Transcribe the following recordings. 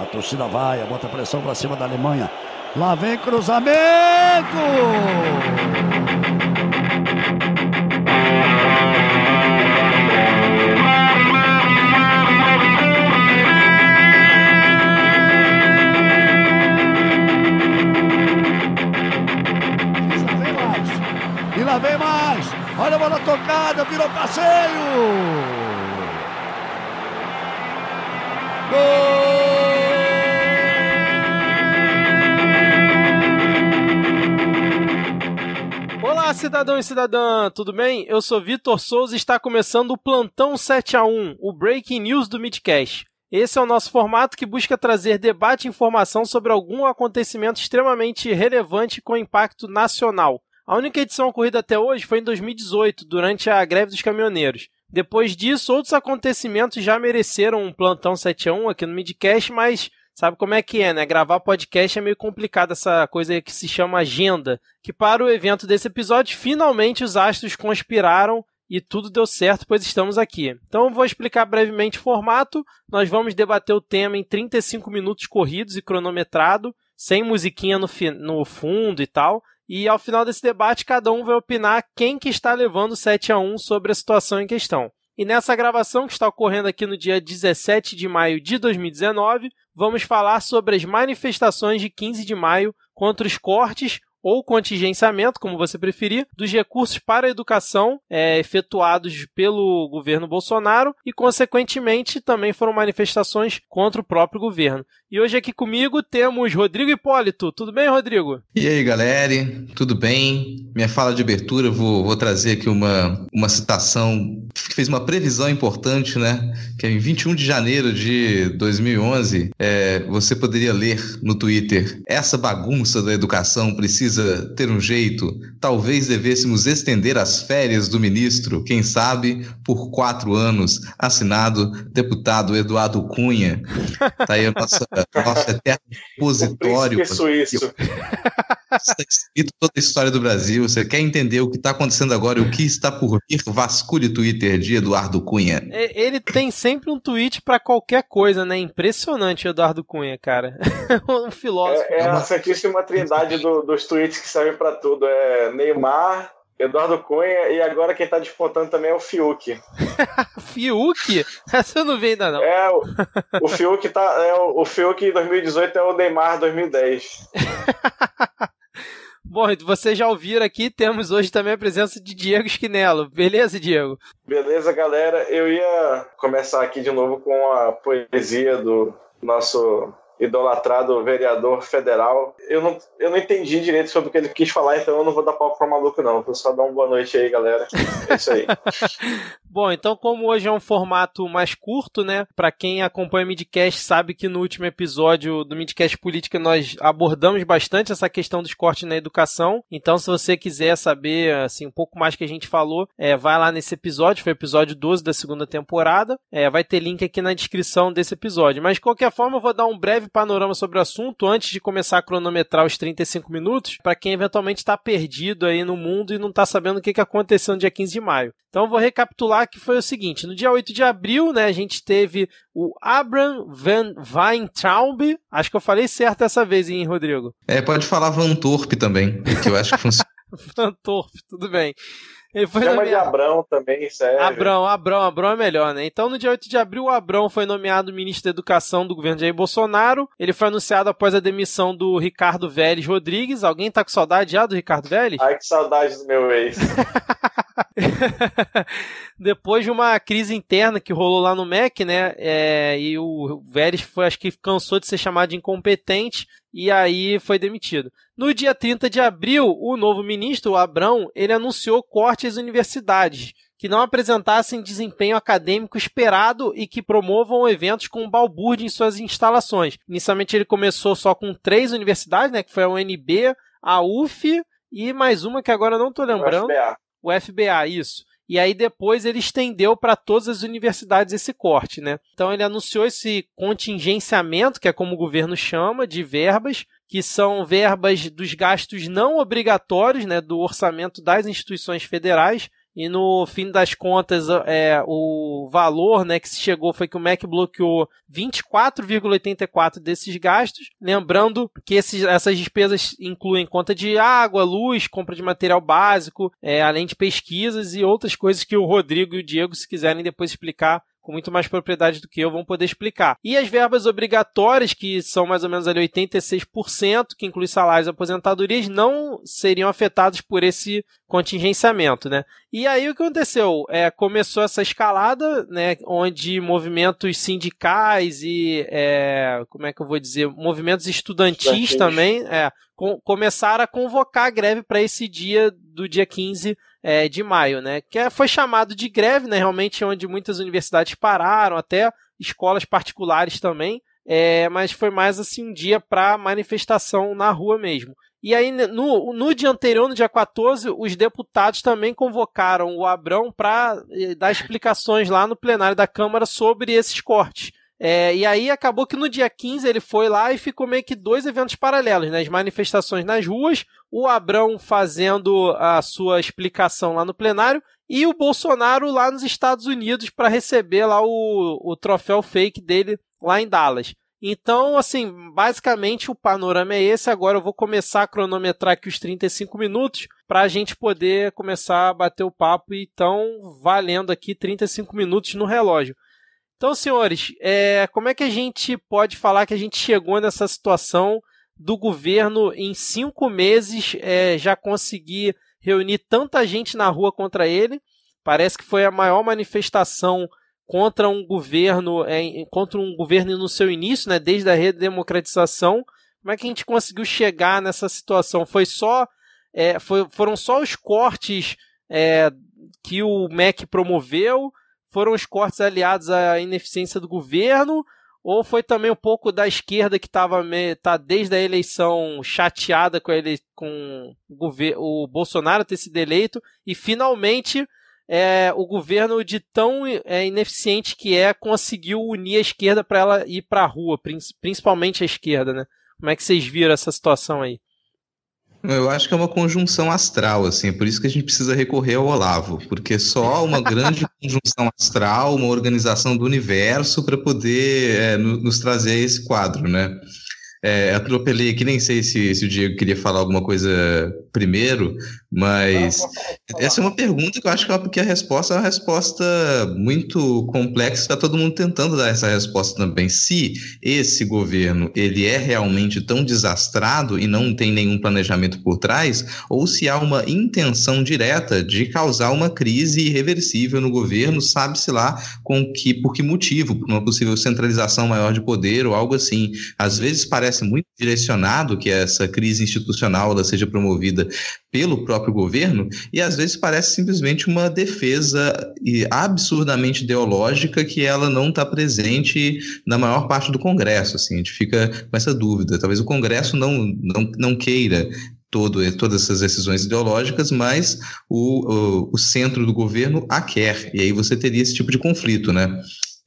A torcida vai, bota pressão para cima da Alemanha. Lá vem cruzamento! Vem mais! Olha a bola tocada, virou passeio! Gol! Olá, cidadão e cidadã, tudo bem? Eu sou Vitor Souza e está começando o Plantão 7 a 1, o Breaking News do Midcast. Esse é o nosso formato que busca trazer debate e informação sobre algum acontecimento extremamente relevante com impacto nacional. A única edição ocorrida até hoje foi em 2018, durante a greve dos caminhoneiros. Depois disso, outros acontecimentos já mereceram um plantão 7 a 1 aqui no Midcast, mas sabe como é que é, né? Gravar podcast é meio complicado, essa coisa que se chama agenda. Que para o evento desse episódio, finalmente os astros conspiraram e tudo deu certo, pois estamos aqui. Então vou explicar brevemente o formato. Nós vamos debater o tema em 35 minutos corridos e cronometrado, sem musiquinha no, no fundo e tal. E ao final desse debate, cada um vai opinar quem que está levando 7 a 1 sobre a situação em questão. E nessa gravação que está ocorrendo aqui no dia 17 de maio de 2019, vamos falar sobre as manifestações de 15 de maio contra os cortes ou contingenciamento, como você preferir, dos recursos para a educação é, efetuados pelo governo Bolsonaro e, consequentemente, também foram manifestações contra o próprio governo. E hoje aqui comigo temos Rodrigo Hipólito. Tudo bem, Rodrigo? E aí, galera? Tudo bem? Minha fala de abertura, vou, vou trazer aqui uma, uma citação que fez uma previsão importante, né? Que é em 21 de janeiro de 2011, é, você poderia ler no Twitter: essa bagunça da educação precisa ter um jeito. Talvez devêssemos estender as férias do ministro, quem sabe, por quatro anos. Assinado deputado Eduardo Cunha. Tá aí a nossa nosso eterno repositório. suíço. Está escrito toda a história do Brasil. Você quer entender o que está acontecendo agora e o que está por vir? Vasculhe o Twitter de Eduardo Cunha. Ele tem sempre um tweet para qualquer coisa, né? Impressionante o Eduardo Cunha, cara. um filósofo. É, é a Santíssima Trindade do, dos tweets que servem para tudo. É Neymar, Eduardo Cunha e agora quem tá despontando também é o Fiuk. Fiuk? Essa eu não vi ainda não. É, o, o Fiuk tá. É, o, o Fiuk 2018 é o Neymar 2010. Bom, vocês já ouviram aqui, temos hoje também a presença de Diego Esquinelo. Beleza, Diego? Beleza, galera. Eu ia começar aqui de novo com a poesia do nosso idolatrado vereador federal. Eu não, eu não entendi direito sobre o que ele quis falar, então eu não vou dar palco pro maluco, não. Vou só dar uma boa noite aí, galera. É isso aí. Bom, então, como hoje é um formato mais curto, né? Para quem acompanha o Midcast sabe que no último episódio do Midcast Política nós abordamos bastante essa questão dos cortes na educação. Então, se você quiser saber assim um pouco mais que a gente falou, é, vai lá nesse episódio, foi o episódio 12 da segunda temporada. É, vai ter link aqui na descrição desse episódio. Mas de qualquer forma, eu voi dar um breve panorama sobre o assunto antes de começar a cronometrar os 35 minutos, para quem eventualmente está perdido aí no mundo e não está sabendo o que, que aconteceu no dia 15 de maio. Então, eu vou recapitular que foi o seguinte: no dia 8 de abril, né, a gente teve o Abraham Van Weintraub. Acho que eu falei certo dessa vez, hein, Rodrigo? É, pode falar Van Torp também, que eu acho que funciona. Van Torp, tudo bem. Ele foi Chama nomeado... de Abrão também, sério. Abrão, Abrão, Abrão é melhor, né? Então, no dia 8 de abril, o Abrão foi nomeado ministro da Educação do governo de Jair Bolsonaro. Ele foi anunciado após a demissão do Ricardo Vélez Rodrigues. Alguém tá com saudade já do Ricardo Vélez? Ai, que saudade do meu ex. Depois de uma crise interna que rolou lá no MEC, né? É, e o Vélez foi, acho que cansou de ser chamado de incompetente e aí foi demitido. No dia 30 de abril, o novo ministro, o Abrão, ele anunciou cortes às universidades que não apresentassem desempenho acadêmico esperado e que promovam eventos com balbúrdia em suas instalações. Inicialmente ele começou só com três universidades, né, que foi a UNB, a UF e mais uma que agora não estou lembrando. O FBA. O FBA, isso. E aí depois ele estendeu para todas as universidades esse corte, né? Então ele anunciou esse contingenciamento, que é como o governo chama, de verbas, que são verbas dos gastos não obrigatórios, né, do orçamento das instituições federais. E no fim das contas é, o valor né, que se chegou foi que o MEC bloqueou 24,84 desses gastos. Lembrando que esses, essas despesas incluem conta de água, luz, compra de material básico, é, além de pesquisas e outras coisas que o Rodrigo e o Diego, se quiserem depois explicar, com muito mais propriedade do que eu, vão poder explicar. E as verbas obrigatórias, que são mais ou menos ali 86%, que inclui salários e aposentadorias, não seriam afetados por esse contingenciamento, né? E aí o que aconteceu? É, começou essa escalada, né, onde movimentos sindicais e, é, como é que eu vou dizer, movimentos estudantis também, é, com, começaram a convocar a greve para esse dia do dia 15 é, de maio, né? Que é, foi chamado de greve, né? Realmente onde muitas universidades pararam, até escolas particulares também. É, mas foi mais assim um dia para manifestação na rua mesmo. E aí, no, no dia anterior, no dia 14, os deputados também convocaram o Abrão para eh, dar explicações lá no plenário da Câmara sobre esses cortes. É, e aí acabou que no dia 15 ele foi lá e ficou meio que dois eventos paralelos, né? As manifestações nas ruas, o Abrão fazendo a sua explicação lá no plenário e o Bolsonaro lá nos Estados Unidos para receber lá o, o troféu fake dele lá em Dallas. Então, assim, basicamente o panorama é esse. Agora eu vou começar a cronometrar aqui os 35 minutos para a gente poder começar a bater o papo. Então, valendo aqui 35 minutos no relógio. Então, senhores, é, como é que a gente pode falar que a gente chegou nessa situação do governo em cinco meses é, já conseguir reunir tanta gente na rua contra ele? Parece que foi a maior manifestação contra um governo, é, contra um governo no seu início, né, desde a redemocratização. Como é que a gente conseguiu chegar nessa situação? Foi só, é, foi, foram só os cortes é, que o MEC promoveu? Foram os cortes aliados à ineficiência do governo? Ou foi também um pouco da esquerda que estava tá desde a eleição chateada com, ele, com o, Bolsonaro ter sido eleito e finalmente é, o governo de tão é, ineficiente que é conseguiu unir a esquerda para ela ir para a rua, principalmente a esquerda, né? Como é que vocês viram essa situação aí? Eu acho que é uma conjunção astral, assim, é por isso que a gente precisa recorrer ao Olavo, porque só uma grande conjunção astral, uma organização do universo para poder é, nos trazer esse quadro, né? É, atropelei aqui, nem sei se, se o Diego queria falar alguma coisa primeiro, mas essa é uma pergunta que eu acho que a resposta é uma resposta muito complexa, está todo mundo tentando dar essa resposta também. Se esse governo ele é realmente tão desastrado e não tem nenhum planejamento por trás, ou se há uma intenção direta de causar uma crise irreversível no governo, sabe-se lá com que, por que motivo, por uma possível centralização maior de poder ou algo assim. Às vezes parece parece muito direcionado que essa crise institucional ela seja promovida pelo próprio governo e às vezes parece simplesmente uma defesa absurdamente ideológica que ela não está presente na maior parte do Congresso. Assim, a gente fica com essa dúvida. Talvez o Congresso não, não, não queira todo, todas essas decisões ideológicas, mas o, o, o centro do governo a quer. E aí você teria esse tipo de conflito, né?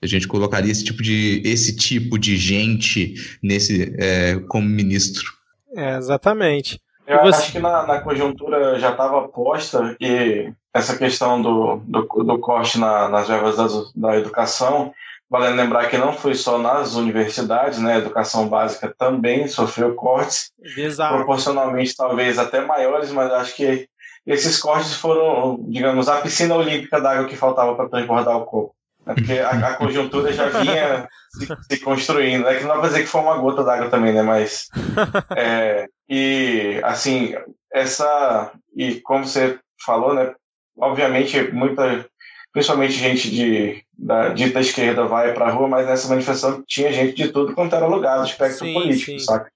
A gente colocaria esse tipo de, esse tipo de gente nesse é, como ministro. É, exatamente. Eu você... acho que na, na conjuntura já estava posta e essa questão do, do, do corte na, nas verbas da, da educação, vale lembrar que não foi só nas universidades, né? A educação básica também sofreu cortes, Exato. proporcionalmente talvez até maiores, mas acho que esses cortes foram, digamos, a piscina olímpica d'água que faltava para transbordar o corpo. É porque a, a, conjuntura já vinha se, se, construindo. É que não dá pra dizer que foi uma gota d'água também, né? Mas. É, e, assim, essa. E como você falou, né? Obviamente, muita. Principalmente gente de, da dita esquerda vai pra rua, mas nessa manifestação tinha gente de tudo quanto era lugar do espectro sim, político, sim. saca?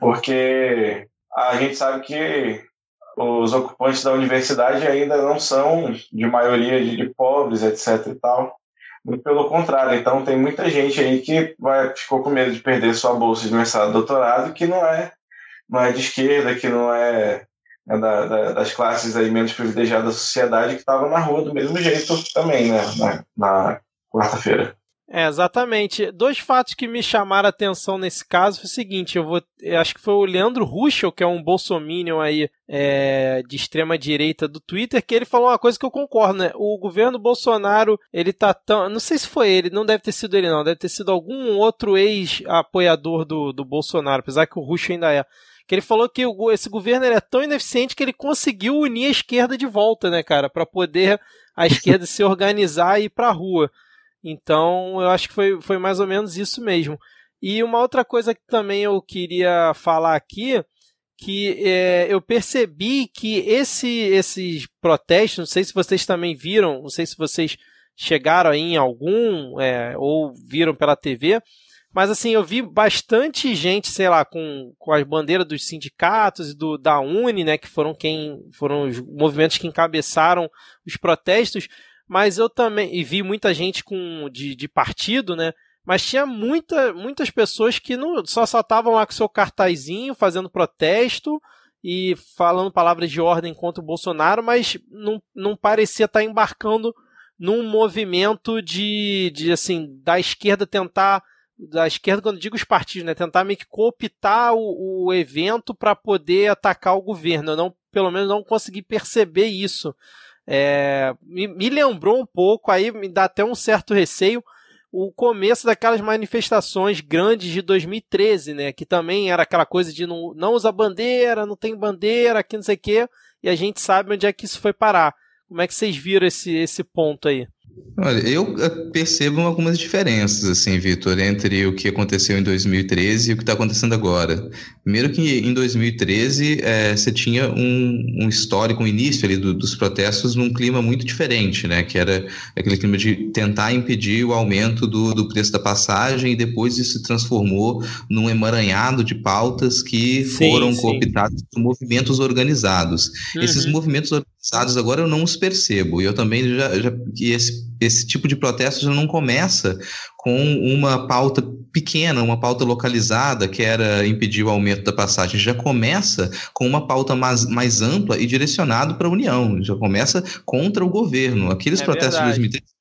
Porque a gente sabe que os ocupantes da universidade ainda não são de maioria de, de pobres, etc e tal. Muito pelo contrário, então tem muita gente aí que vai, ficou com medo de perder sua bolsa de mestrado doutorado, que não é, não é de esquerda, que não é, é da, da, das classes aí menos privilegiadas da sociedade, que estavam na rua do mesmo jeito também, né, na, na quarta-feira. É, exatamente. Dois fatos que me chamaram a atenção nesse caso foi o seguinte: eu vou. Eu acho que foi o Leandro Ruschel, que é um bolsominion aí é, de extrema direita do Twitter, que ele falou uma coisa que eu concordo, né? O governo Bolsonaro, ele tá tão. Não sei se foi ele, não deve ter sido ele, não. Deve ter sido algum outro ex-apoiador do, do Bolsonaro, apesar que o Ruschel ainda é que ele falou que esse governo é tão ineficiente que ele conseguiu unir a esquerda de volta, né, cara, para poder a esquerda se organizar e ir pra rua. Então, eu acho que foi, foi mais ou menos isso mesmo. E uma outra coisa que também eu queria falar aqui, que é, eu percebi que esse, esses protestos, não sei se vocês também viram, não sei se vocês chegaram aí em algum é, ou viram pela TV, mas assim, eu vi bastante gente, sei lá, com, com as bandeiras dos sindicatos e do, da Uni, né, que foram quem foram os movimentos que encabeçaram os protestos, mas eu também e vi muita gente com de, de partido, né? Mas tinha muita, muitas pessoas que não, só estavam lá com seu cartazinho fazendo protesto e falando palavras de ordem contra o Bolsonaro, mas não, não parecia estar embarcando num movimento de, de assim da esquerda tentar da esquerda quando digo os partidos, né, tentar meio que cooptar o, o evento para poder atacar o governo. Eu não, pelo menos não consegui perceber isso. É, me, me lembrou um pouco, aí me dá até um certo receio, o começo daquelas manifestações grandes de 2013, né? Que também era aquela coisa de não, não bandeira, não tem bandeira, aqui não sei o quê, e a gente sabe onde é que isso foi parar. Como é que vocês viram esse, esse ponto aí? Olha, eu eh, percebo algumas diferenças, assim, Vitor, entre o que aconteceu em 2013 e o que está acontecendo agora. Primeiro que em 2013 é, eh, você tinha um, um histórico, um início ali do, dos protestos num clima muito diferente, né? Que era aquele clima de tentar impedir o aumento do, do preço da passagem e depois isso se transformou num emaranhado de pautas que sim, foram sim. cooptadas por movimentos organizados. Uhum. Esses movimentos organizados agora eu não os percebo. E eu também já, já que esse esse tipo de protesto já não começa com uma pauta pequena, uma pauta localizada, que era impedir o aumento da passagem. Já começa com uma pauta mais, mais ampla e direcionada para a União, já começa contra o governo. Aqueles é protestos verdade. de 2013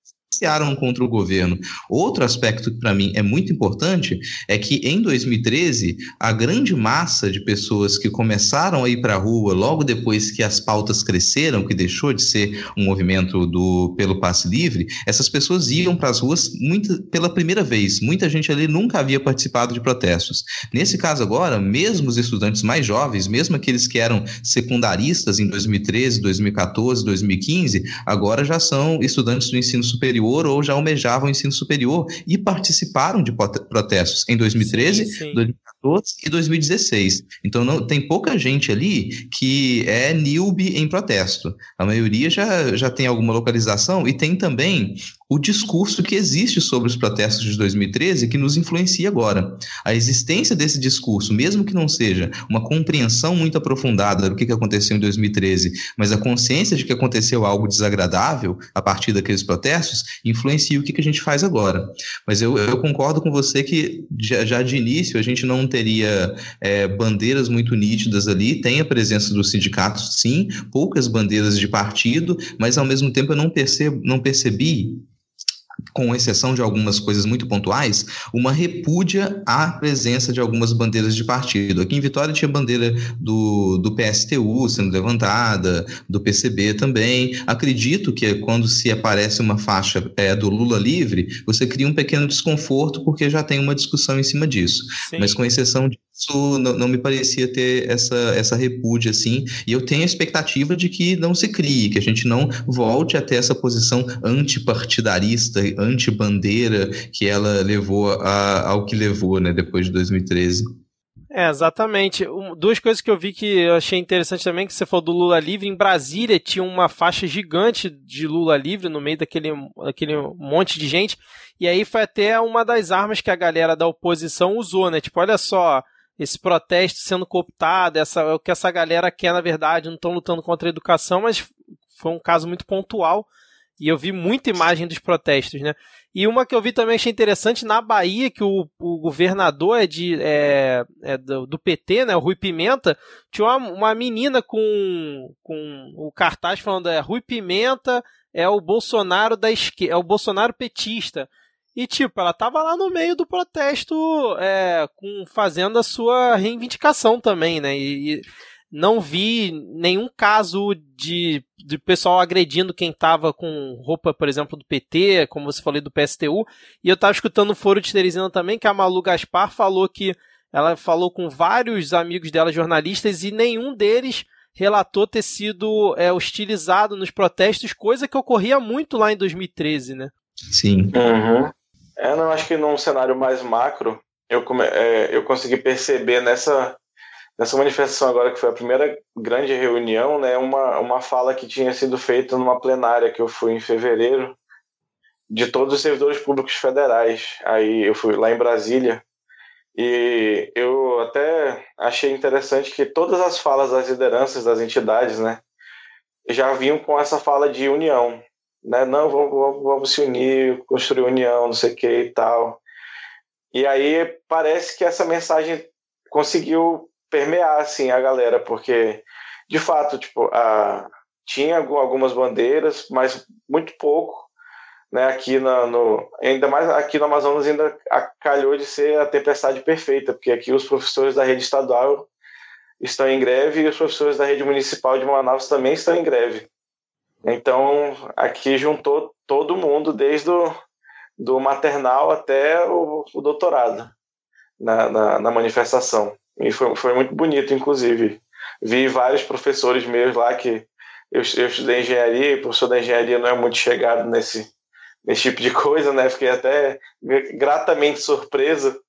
contra o governo. Outro aspecto que para mim é muito importante é que em 2013 a grande massa de pessoas que começaram a ir para a rua logo depois que as pautas cresceram, que deixou de ser um movimento do pelo passe livre, essas pessoas iam para as ruas muito, pela primeira vez. Muita gente ali nunca havia participado de protestos. Nesse caso agora, mesmo os estudantes mais jovens, mesmo aqueles que eram secundaristas em 2013, 2014, 2015, agora já são estudantes do ensino superior superior ou já almejavam o ensino superior e participaram de protestos em 2013, sim, sim. 2014 e 2016. Então não, tem pouca gente ali que é newbie em protesto. A maioria já, já tem alguma localização e tem também o discurso que existe sobre os protestos de 2013 que nos influencia agora. A existência desse discurso, mesmo que não seja uma compreensão muito aprofundada do que aconteceu em 2013, mas a consciência de que aconteceu algo desagradável a partir daqueles protestos, influencia o que a gente faz agora. Mas eu, eu concordo com você que já, já, de início a gente não teria é, bandeiras muito nítidas ali, tem a presença dos sindicatos, sim, poucas bandeiras de partido, mas ao mesmo tempo eu não percebo, não percebi com exceção de algumas coisas muito pontuais, uma repúdia à presença de algumas bandeiras de partido. Aqui em Vitória tinha bandeira do, do PSTU sendo levantada, do PCB também. Acredito que quando se aparece uma faixa é, do Lula livre, você cria um pequeno desconforto porque já tem uma discussão em cima disso. Sim. Mas com exceção de isso não, não, me parecia ter essa, essa repúdia assim, e eu tenho a expectativa de que não se crie, que a gente não volte a ter essa posição antipartidarista, anti-bandeira que ela levou a, ao que levou, né, depois de 2013. É, exatamente. Um, duas coisas que eu vi que eu achei interessante também, que você falou do Lula livre. Em Brasília tinha uma faixa gigante de Lula livre no meio daquele, daquele monte de gente. E aí foi até uma das armas que a galera da oposição usou, né? Tipo, olha só, esse protesto sendo cooptado, essa, é o que essa galera quer, na verdade, não estão lutando contra a educação, mas foi um caso muito pontual. E eu vi muita imagem dos protestos, né? E uma que eu vi também achei interessante, na Bahia, que o, o governador é, de, é, é do, do, PT, né? O Rui Pimenta, tinha uma, uma menina com, com o cartaz falando é Rui Pimenta é o Bolsonaro da esquerda, é o Bolsonaro petista. E, tipo, ela tava lá no meio do protesto, é, com, fazendo a sua reivindicação também, né? E, e não vi nenhum caso de, de pessoal agredindo quem tava com roupa, por exemplo, do PT, como você falou, do PSTU. E eu tava escutando o foro de Teresina também, que a Malu Gaspar falou que ela falou com vários amigos dela, jornalistas, e nenhum deles relatou ter sido é, hostilizado nos protestos, coisa que ocorria muito lá em 2013, né? Sim. Uhum. É, não, acho que num cenário mais macro, eu, come, é, eu consegui perceber nessa, nessa manifestação agora, que foi a primeira grande reunião, né, uma, uma fala que tinha sido feita numa plenária que eu fui em fevereiro, de todos os servidores públicos federais. Aí eu fui lá em Brasília, e eu até achei interessante que todas as falas das lideranças das entidades, né, já vinham com essa fala de união né? Não, vamos, vamos, vamos se unir, construir união, não sei o que e tal. E aí parece que essa mensagem conseguiu permear assim a galera, porque de fato, tipo, a, tinha algumas bandeiras, mas muito pouco, né? Aqui na, no ainda mais aqui no Amazonas ainda calhou de ser a tempestade perfeita, porque aqui os professores da rede estadual estão em greve e os professores da rede municipal de Manaus também estão em greve. Então, aqui juntou todo mundo, desde o do maternal até o, o doutorado, na, na, na, manifestação. E foi, foi muito bonito, inclusive. Vi vários professores meus lá que eu, eu estudei engenharia, e professor da engenharia não é muito chegado nesse, nesse tipo de coisa, né? Fiquei até gratamente surpreso.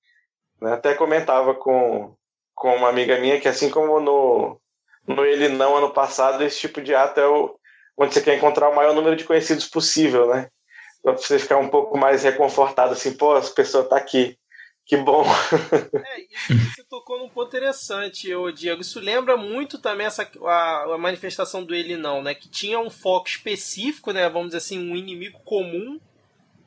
Né? Até comentava com, com uma amiga minha que, assim como no, no Ele Não ano passado, esse tipo de ato é o, onde você quer encontrar o maior número de conhecidos possível, né? Pra você ficar um pouco mais reconfortado, assim, pô, essa pessoa tá aqui. Que bom. É, isso você tocou num ponto interessante, ô Diego. Isso lembra muito também essa, a, a, manifestação do Ele Não, né? Que tinha um foco específico, né? Vamos dizer assim, um inimigo comum.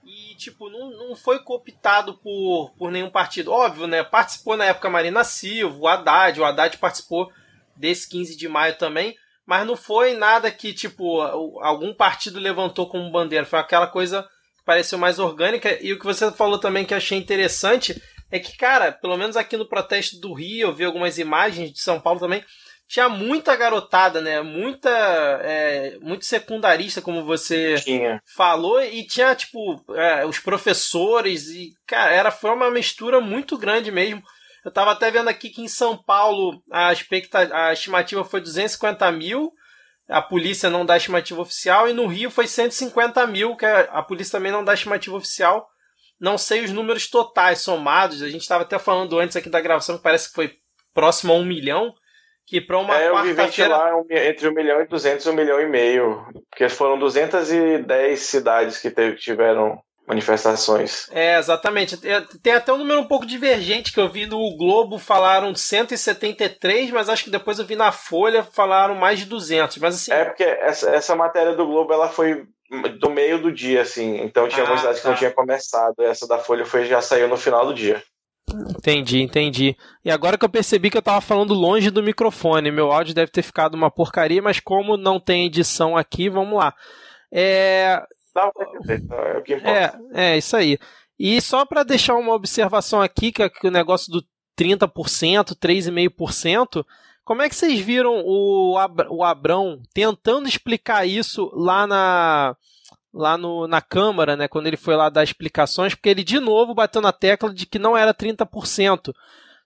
E, tipo, não, não foi cooptado por, por nenhum partido. Óbvio, né? Participou na época Marina Silva, o Haddad. O Haddad participou desse 15 de maio também mas não foi nada que, tipo, algum partido levantou como bandeira. Foi aquela coisa que pareceu mais orgânica. E o que você falou também que achei interessante é que, cara, pelo menos aqui no protesto do Rio, eu vi algumas imagens de São Paulo também. Tinha muita garotada, né? Muita. É, muito secundarista, como você tinha. falou, e tinha, tipo, é, os professores, e, cara, era, foi uma mistura muito grande mesmo. Eu estava até vendo aqui que em São Paulo a, a estimativa foi 250 mil, a polícia não dá estimativa oficial, e no Rio foi 150 mil, que a, polícia também não dá estimativa oficial. Não sei os números totais somados, a gente estava até falando antes aqui da gravação que parece que foi próximo a um milhão, que para uma é, quarta-feira... lá entre um milhão e duzentos, um milhão e meio, porque foram 210 cidades que tiveram manifestações. É, exatamente. Tem até um número um pouco divergente que eu vi no Globo, falaram 173, mas acho que depois eu vi na Folha, falaram mais de 200. Mas assim... É porque essa, essa matéria do Globo, ela foi do meio do dia, assim, então tinha ah, algumas cidades tá. que não tá. tinha começado, essa da Folha foi, já saiu no final do dia. Entendi, entendi. E agora que eu percebi que eu tava falando longe do microfone, meu áudio deve ter ficado uma porcaria, mas como não tem edição aqui, vamos lá. É, Dá é o que importa. É, é isso aí. E só para deixar uma observação aqui, que, é que o negócio do 30%, 3,5%, como é que vocês viram o, o Abrão tentando explicar isso lá na lá no, na Câmara, né, quando ele foi lá dar explicações, porque ele de novo bateu na tecla de que não era 30%.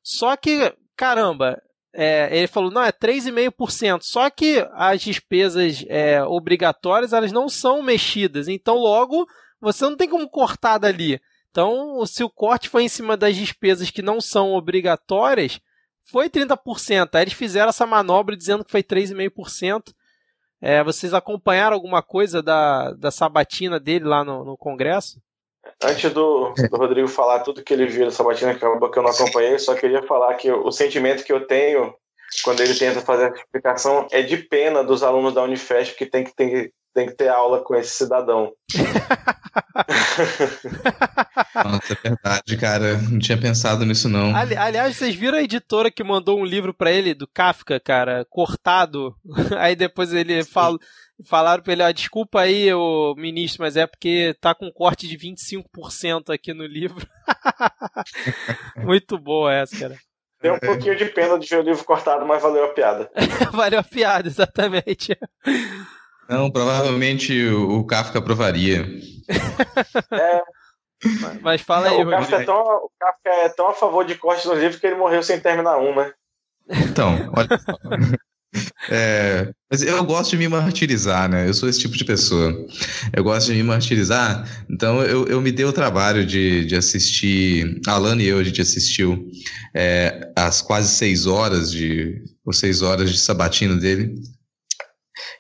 Só que, caramba, é, ele falou, não, é 3,5%. Só que as despesas é, obrigatórias, elas não são mexidas. Então, logo, você não tem como cortar dali. Então, se o corte foi em cima das despesas que não são obrigatórias, foi 30%. Aí eles fizeram essa manobra dizendo que foi 3,5%. É, vocês acompanharam alguma coisa da, da sabatina dele lá no, no Congresso? Antes do, do, Rodrigo falar tudo que ele viu da Sabatina, que acabou que eu não acompanhei, só queria falar que o sentimento que eu tenho quando ele tenta fazer a explicação é de pena dos alunos da Unifesp que tem que, tem, tem que ter aula com esse cidadão. Nossa, é verdade, cara. Não tinha pensado nisso, não. Ali, aliás, vocês viram a editora que mandou um livro para ele do Kafka, cara, cortado? Aí depois ele fala. Falaram pra ele, ó, desculpa aí, o ministro, mas é porque tá com corte de 25% aqui no livro. Muito boa essa, cara. Deu um pouquinho de pena de ver o livro cortado, mas valeu a piada. valeu a piada, exatamente. Não, provavelmente o Kafka aprovaria. É. Mas fala aí, o Kafka, é tão, o Kafka é tão a favor de corte no livro que ele morreu sem terminar um, né? Então, olha só. É, mas eu gosto de me martirizar, né? Eu sou esse tipo de pessoa. Eu gosto de me martirizar, então eu, eu me dei o trabalho de, de assistir. A Alana e eu, a gente assistiu é, as quase seis horas de. ou seis horas de sabatina dele.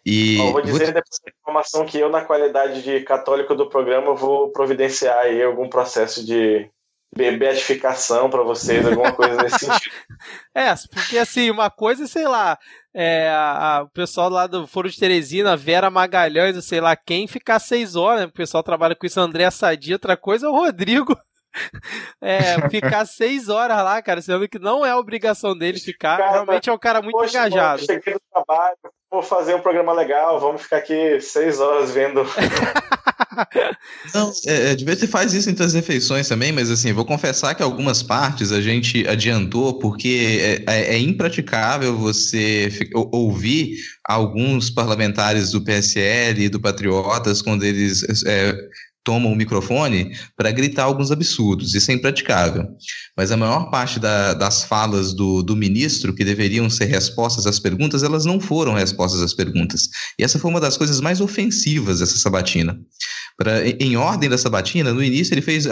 E vou dizer vou... depois da informação que eu, na qualidade de católico do programa, vou providenciar aí algum processo de beatificação para vocês, alguma coisa nesse sentido. É, porque assim, uma coisa, sei lá, é, a, a, o pessoal lá do Foro de Teresina, Vera Magalhães, sei lá quem, ficar seis horas, né? o pessoal trabalha com isso, André Sadia, outra coisa o Rodrigo. É, ficar seis horas lá, cara, sendo que não é obrigação dele ficar. Cara, realmente é um cara muito poxa, engajado. Mano, cheguei no trabalho, vou fazer um programa legal, vamos ficar aqui seis horas vendo. Não, é, é, de vez você faz isso entre as refeições também, mas assim, vou confessar que algumas partes a gente adiantou porque é, é, é impraticável você ouvir alguns parlamentares do PSL e do Patriotas quando eles é, tomam o microfone para gritar alguns absurdos. Isso é impraticável. Mas a maior parte da, das falas do, do ministro, que deveriam ser respostas às perguntas, elas não foram respostas às perguntas. E essa foi uma das coisas mais ofensivas dessa sabatina. Pra, em ordem da sabatina, no início ele fez,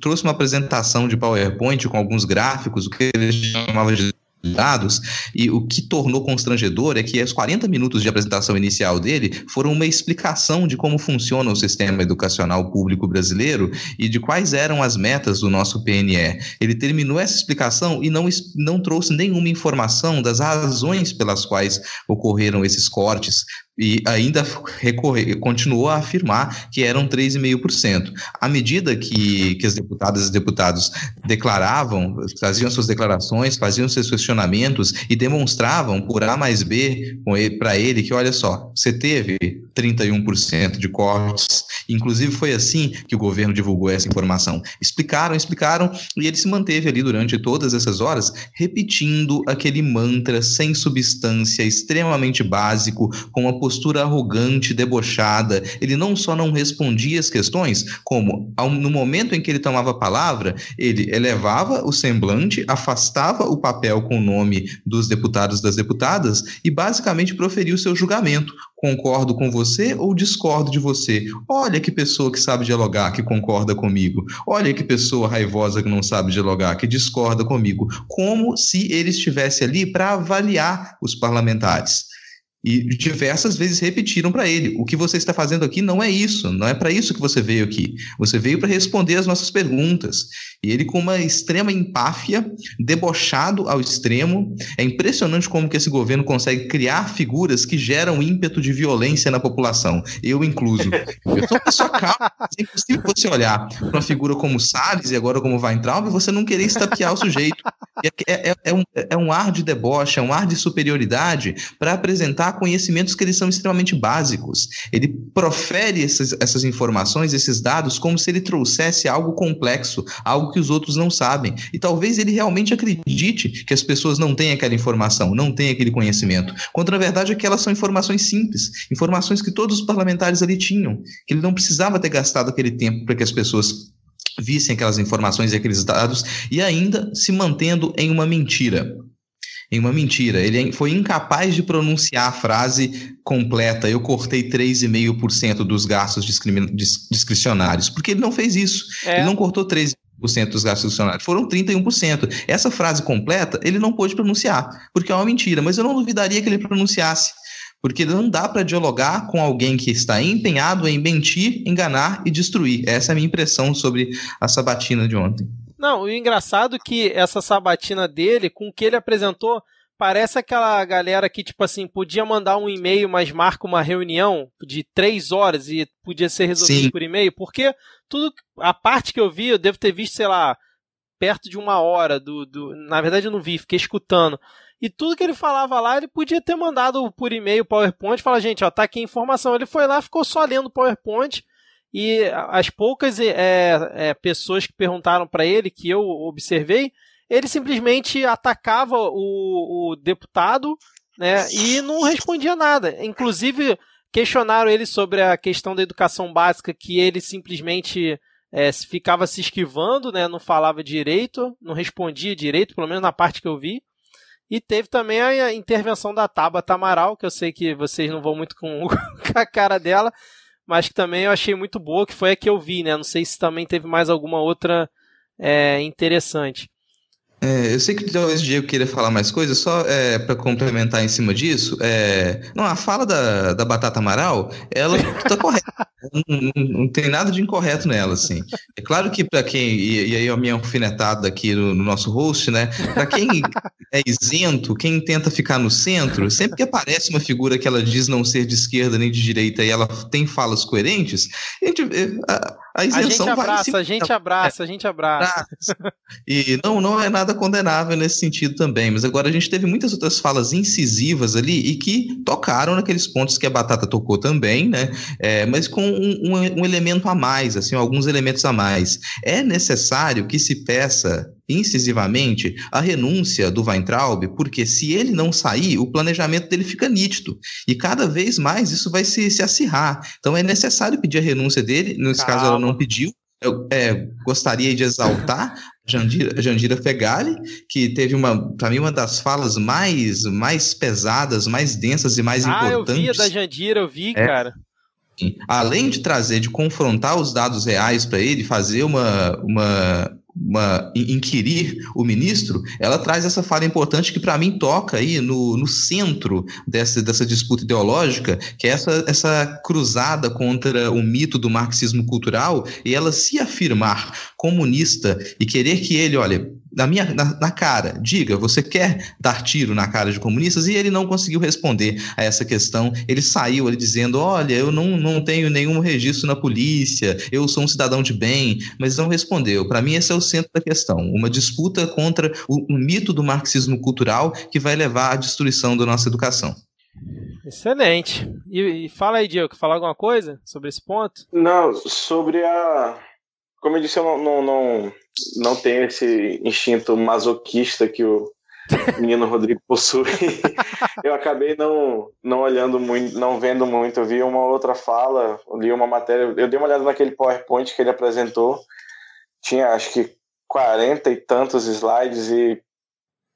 trouxe uma apresentação de PowerPoint com alguns gráficos, o que ele chamava de dados, e o que tornou constrangedor é que os 40 minutos de apresentação inicial dele foram uma explicação de como funciona o sistema educacional público brasileiro e de quais eram as metas do nosso PNE. Ele terminou essa explicação e não, não trouxe nenhuma informação das razões pelas quais ocorreram esses cortes, e ainda recorrer, continuou a afirmar que eram 3,5%. À medida que, que as deputadas e deputados declaravam, faziam suas declarações, faziam seus questionamentos e demonstravam por A mais B para ele que, olha só, você teve 31% de cortes, inclusive foi assim que o governo divulgou essa informação. Explicaram, explicaram, e ele se manteve ali durante todas essas horas repetindo aquele mantra sem substância, extremamente básico, com uma postura arrogante, debochada. Ele não só não respondia as questões, como no momento em que ele tomava a palavra, ele elevava o semblante, afastava o papel com o nome dos deputados das deputadas e basicamente proferiu o seu julgamento. Concordo com você ou discordo de você? Olha que pessoa que sabe dialogar, que concorda comigo. Olha que pessoa raivosa que não sabe dialogar, que discorda comigo. Como se ele estivesse ali para avaliar os parlamentares. E diversas vezes repetiram para ele: o que você está fazendo aqui não é isso, não é para isso que você veio aqui. Você veio para responder as nossas perguntas. E ele, com uma extrema empáfia, debochado ao extremo, é impressionante como que esse governo consegue criar figuras que geram ímpeto de violência na população. Eu incluso. Eu sou uma pessoa calma, é impossível você olhar para uma figura como Salles e agora como Weintraub e você não querer estapear o sujeito. É, é, é, um, é um ar de deboche, é um ar de superioridade para apresentar conhecimentos que eles são extremamente básicos. Ele profere essas, essas informações, esses dados, como se ele trouxesse algo complexo, algo que os outros não sabem. E talvez ele realmente acredite que as pessoas não têm aquela informação, não têm aquele conhecimento, quando na verdade aquelas são informações simples, informações que todos os parlamentares ali tinham, que ele não precisava ter gastado aquele tempo para que as pessoas vissem aquelas informações e aqueles dados e ainda se mantendo em uma mentira em uma mentira. Ele foi incapaz de pronunciar a frase completa. Eu cortei 3,5% dos gastos discricionários, porque ele não fez isso. É. Ele não cortou 3,5% dos gastos discricionários, foram 31%. Essa frase completa ele não pôde pronunciar, porque é uma mentira, mas eu não duvidaria que ele pronunciasse. Porque não dá para dialogar com alguém que está empenhado em mentir, enganar e destruir. Essa é a minha impressão sobre a sabatina de ontem. Não, o engraçado é que essa sabatina dele, com o que ele apresentou, parece aquela galera que, tipo assim, podia mandar um e-mail, mas marca uma reunião de três horas e podia ser resolvido Sim. por e-mail, porque tudo, a parte que eu vi, eu devo ter visto, sei lá, perto de uma hora do, do. Na verdade, eu não vi, fiquei escutando. E tudo que ele falava lá, ele podia ter mandado por e-mail PowerPoint, falar, gente, ó, tá aqui a informação. Ele foi lá, ficou só lendo PowerPoint. E as poucas é, é, pessoas que perguntaram para ele, que eu observei, ele simplesmente atacava o, o deputado né, e não respondia nada. Inclusive, questionaram ele sobre a questão da educação básica, que ele simplesmente é, ficava se esquivando, né, não falava direito, não respondia direito, pelo menos na parte que eu vi. E teve também a intervenção da Tabata Amaral, que eu sei que vocês não vão muito com, com a cara dela, mas que também eu achei muito boa, que foi a que eu vi, né? Não sei se também teve mais alguma outra é, interessante. É, eu sei que talvez o Diego queira falar mais coisas, só é, para complementar em cima disso. É, não, a fala da, da Batata Amaral, ela tá correta. Não, não, tem nada de incorreto nela, assim. É claro que para quem, e, e, aí a minha alfinetada aqui no, no, nosso host, né? Para quem é isento, quem tenta ficar no centro, sempre que aparece uma figura que ela diz não ser de esquerda nem de direita e ela tem falas coerentes, a gente, a, a isenção a gente abraça, vai a gente abraça, a gente abraça. E não, não é nada condenável nesse sentido também, mas agora a gente teve muitas outras falas incisivas ali e que tocaram naqueles pontos que a Batata tocou também, né? É, mas com um, um, um elemento a mais, assim, alguns elementos a mais. É necessário que se peça incisivamente a renúncia do Weintraub, porque se ele não sair, o planejamento dele fica nítido. E cada vez mais isso vai se, se acirrar. Então é necessário pedir a renúncia dele, nesse Calma. caso ela não pediu. Eu é, gostaria de exaltar Jandira, Jandira Fegali, que teve uma, para mim, uma das falas mais, mais pesadas, mais densas e mais ah, importantes. Ah, eu vi a da Jandira, eu vi, é, cara. Além de trazer, de confrontar os dados reais para ele, fazer uma, uma uma, inquirir o ministro, ela traz essa fala importante que, para mim, toca aí no, no centro dessa, dessa disputa ideológica, que é essa, essa cruzada contra o mito do marxismo cultural e ela se afirmar comunista e querer que ele, olha, na minha na, na, cara, diga, você quer dar tiro na cara de comunistas? E ele não conseguiu responder a essa questão. Ele saiu ali dizendo: Olha, eu não, não tenho nenhum registro na polícia, eu sou um cidadão de bem, mas não respondeu. Para mim, esse é o centro da questão. Uma disputa contra o, o mito do marxismo cultural que vai levar à destruição da nossa educação. Excelente. E, e fala aí, Diego, falar alguma coisa sobre esse ponto? Não, sobre a. Como eu disse, eu não, não, não não tenho esse instinto masoquista que o menino Rodrigo possui. eu acabei não, não olhando muito, não vendo muito. Eu vi uma outra fala, li uma matéria. Eu dei uma olhada naquele PowerPoint que ele apresentou. Tinha acho que 40 e tantos slides e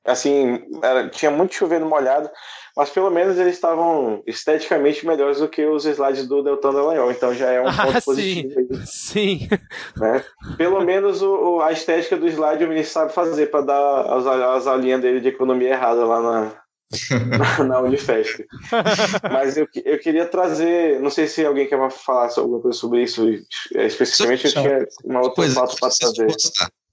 assim, era, tinha muito chovendo molhado mas pelo menos eles estavam esteticamente melhores do que os slides do Deltan Dallagnol, então já é um ponto ah, positivo. Sim. Né? Pelo menos o, a estética do slide o ministro sabe fazer para dar as, as aulinhas dele de economia errada lá na, na, na Unifesp. Mas eu, eu queria trazer, não sei se alguém quer falar alguma coisa sobre isso é, especificamente, eu tinha uma outra foto para trazer.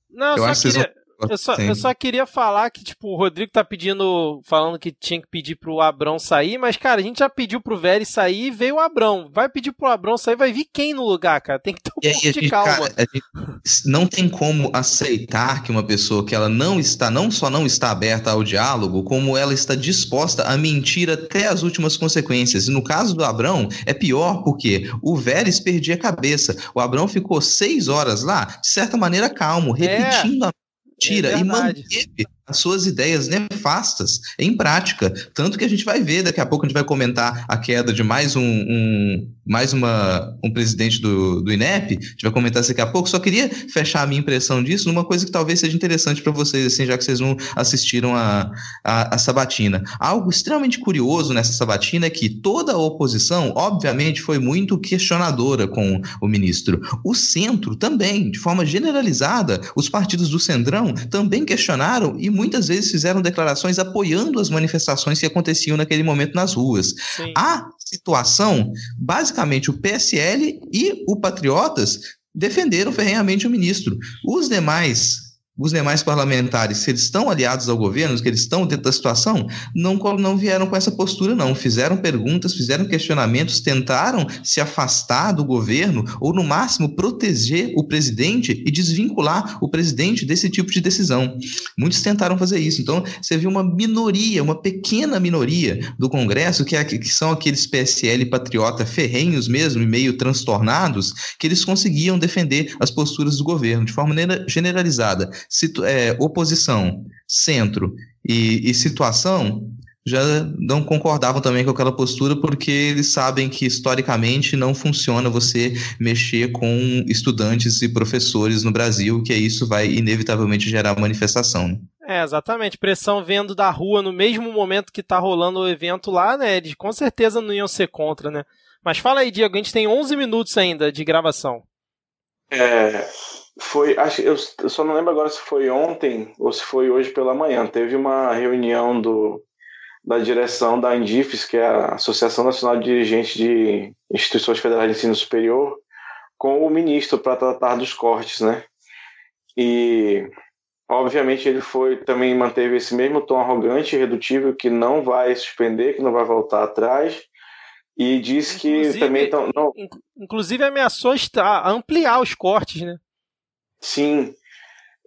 Não, eu só queria, eu só, eu só queria falar que, tipo, o Rodrigo tá pedindo, falando que tinha que pedir pro Abrão sair, mas, cara, a gente já pediu pro Vélez sair e veio o Abrão. Vai pedir pro Abrão sair, vai vir quem no lugar, cara? Tem que ter um e pouco aí, de gente, calma. Cara, não tem como aceitar que uma pessoa que ela não está, não só não está aberta ao diálogo, como ela está disposta a mentir até as últimas consequências. E no caso do Abrão, é pior porque o Vélez perdia a cabeça. O Abrão ficou seis horas lá, de certa maneira calmo, é. repetindo é. a mentira é e manteve as suas ideias nefastas em prática. Tanto que a gente vai ver, daqui a pouco a gente vai comentar a queda de mais um, um mais uma, um presidente do, do INEP, a gente vai comentar isso daqui a pouco. Só queria fechar a minha impressão disso numa coisa que talvez seja interessante para vocês, assim, já que vocês não assistiram a, a, a, sabatina. Algo extremamente curioso nessa sabatina é que toda a oposição, obviamente, foi muito questionadora com o ministro. O centro também, de forma generalizada, os partidos do Centrão também questionaram e muitas vezes fizeram declarações apoiando as manifestações que aconteciam naquele momento nas ruas. Sim. A situação, basicamente, o PSL e o Patriotas defenderam ferrenhamente o ministro. Os demais os demais parlamentares, se eles estão aliados ao governo, que eles estão dentro da situação, não, não vieram com essa postura, não. Fizeram perguntas, fizeram questionamentos, tentaram se afastar do governo, ou no máximo proteger o presidente e desvincular o presidente desse tipo de decisão. Muitos tentaram fazer isso. Então, você viu uma minoria, uma pequena minoria do Congresso, que, é, que são aqueles PSL patriota ferrenhos mesmo, e meio transtornados, que eles conseguiam defender as posturas do governo de forma generalizada é, oposição, centro e, e situação já não concordavam também com aquela postura porque eles sabem que historicamente não funciona você mexer com estudantes e professores no Brasil, que isso vai inevitavelmente gerar manifestação. É, exatamente. Pressão vendo da rua no mesmo momento que tá rolando o evento lá, né? Eles com certeza não iam ser contra, né? Mas fala aí, Diego, a gente tem 11 minutos ainda de gravação. É, foi, acho, eu, só não lembro agora se foi ontem ou se foi hoje pela manhã. Teve uma reunião do, da direção da Andifes, que é a Associação Nacional de Dirigentes de Instituições Federais de Ensino Superior, com o ministro para tratar dos cortes, né? E obviamente ele foi também manteve esse mesmo tom arrogante e redutível que não vai suspender, que não vai voltar atrás. E disse que também tão, não... inclusive ameaçou ampliar os cortes, né? Sim,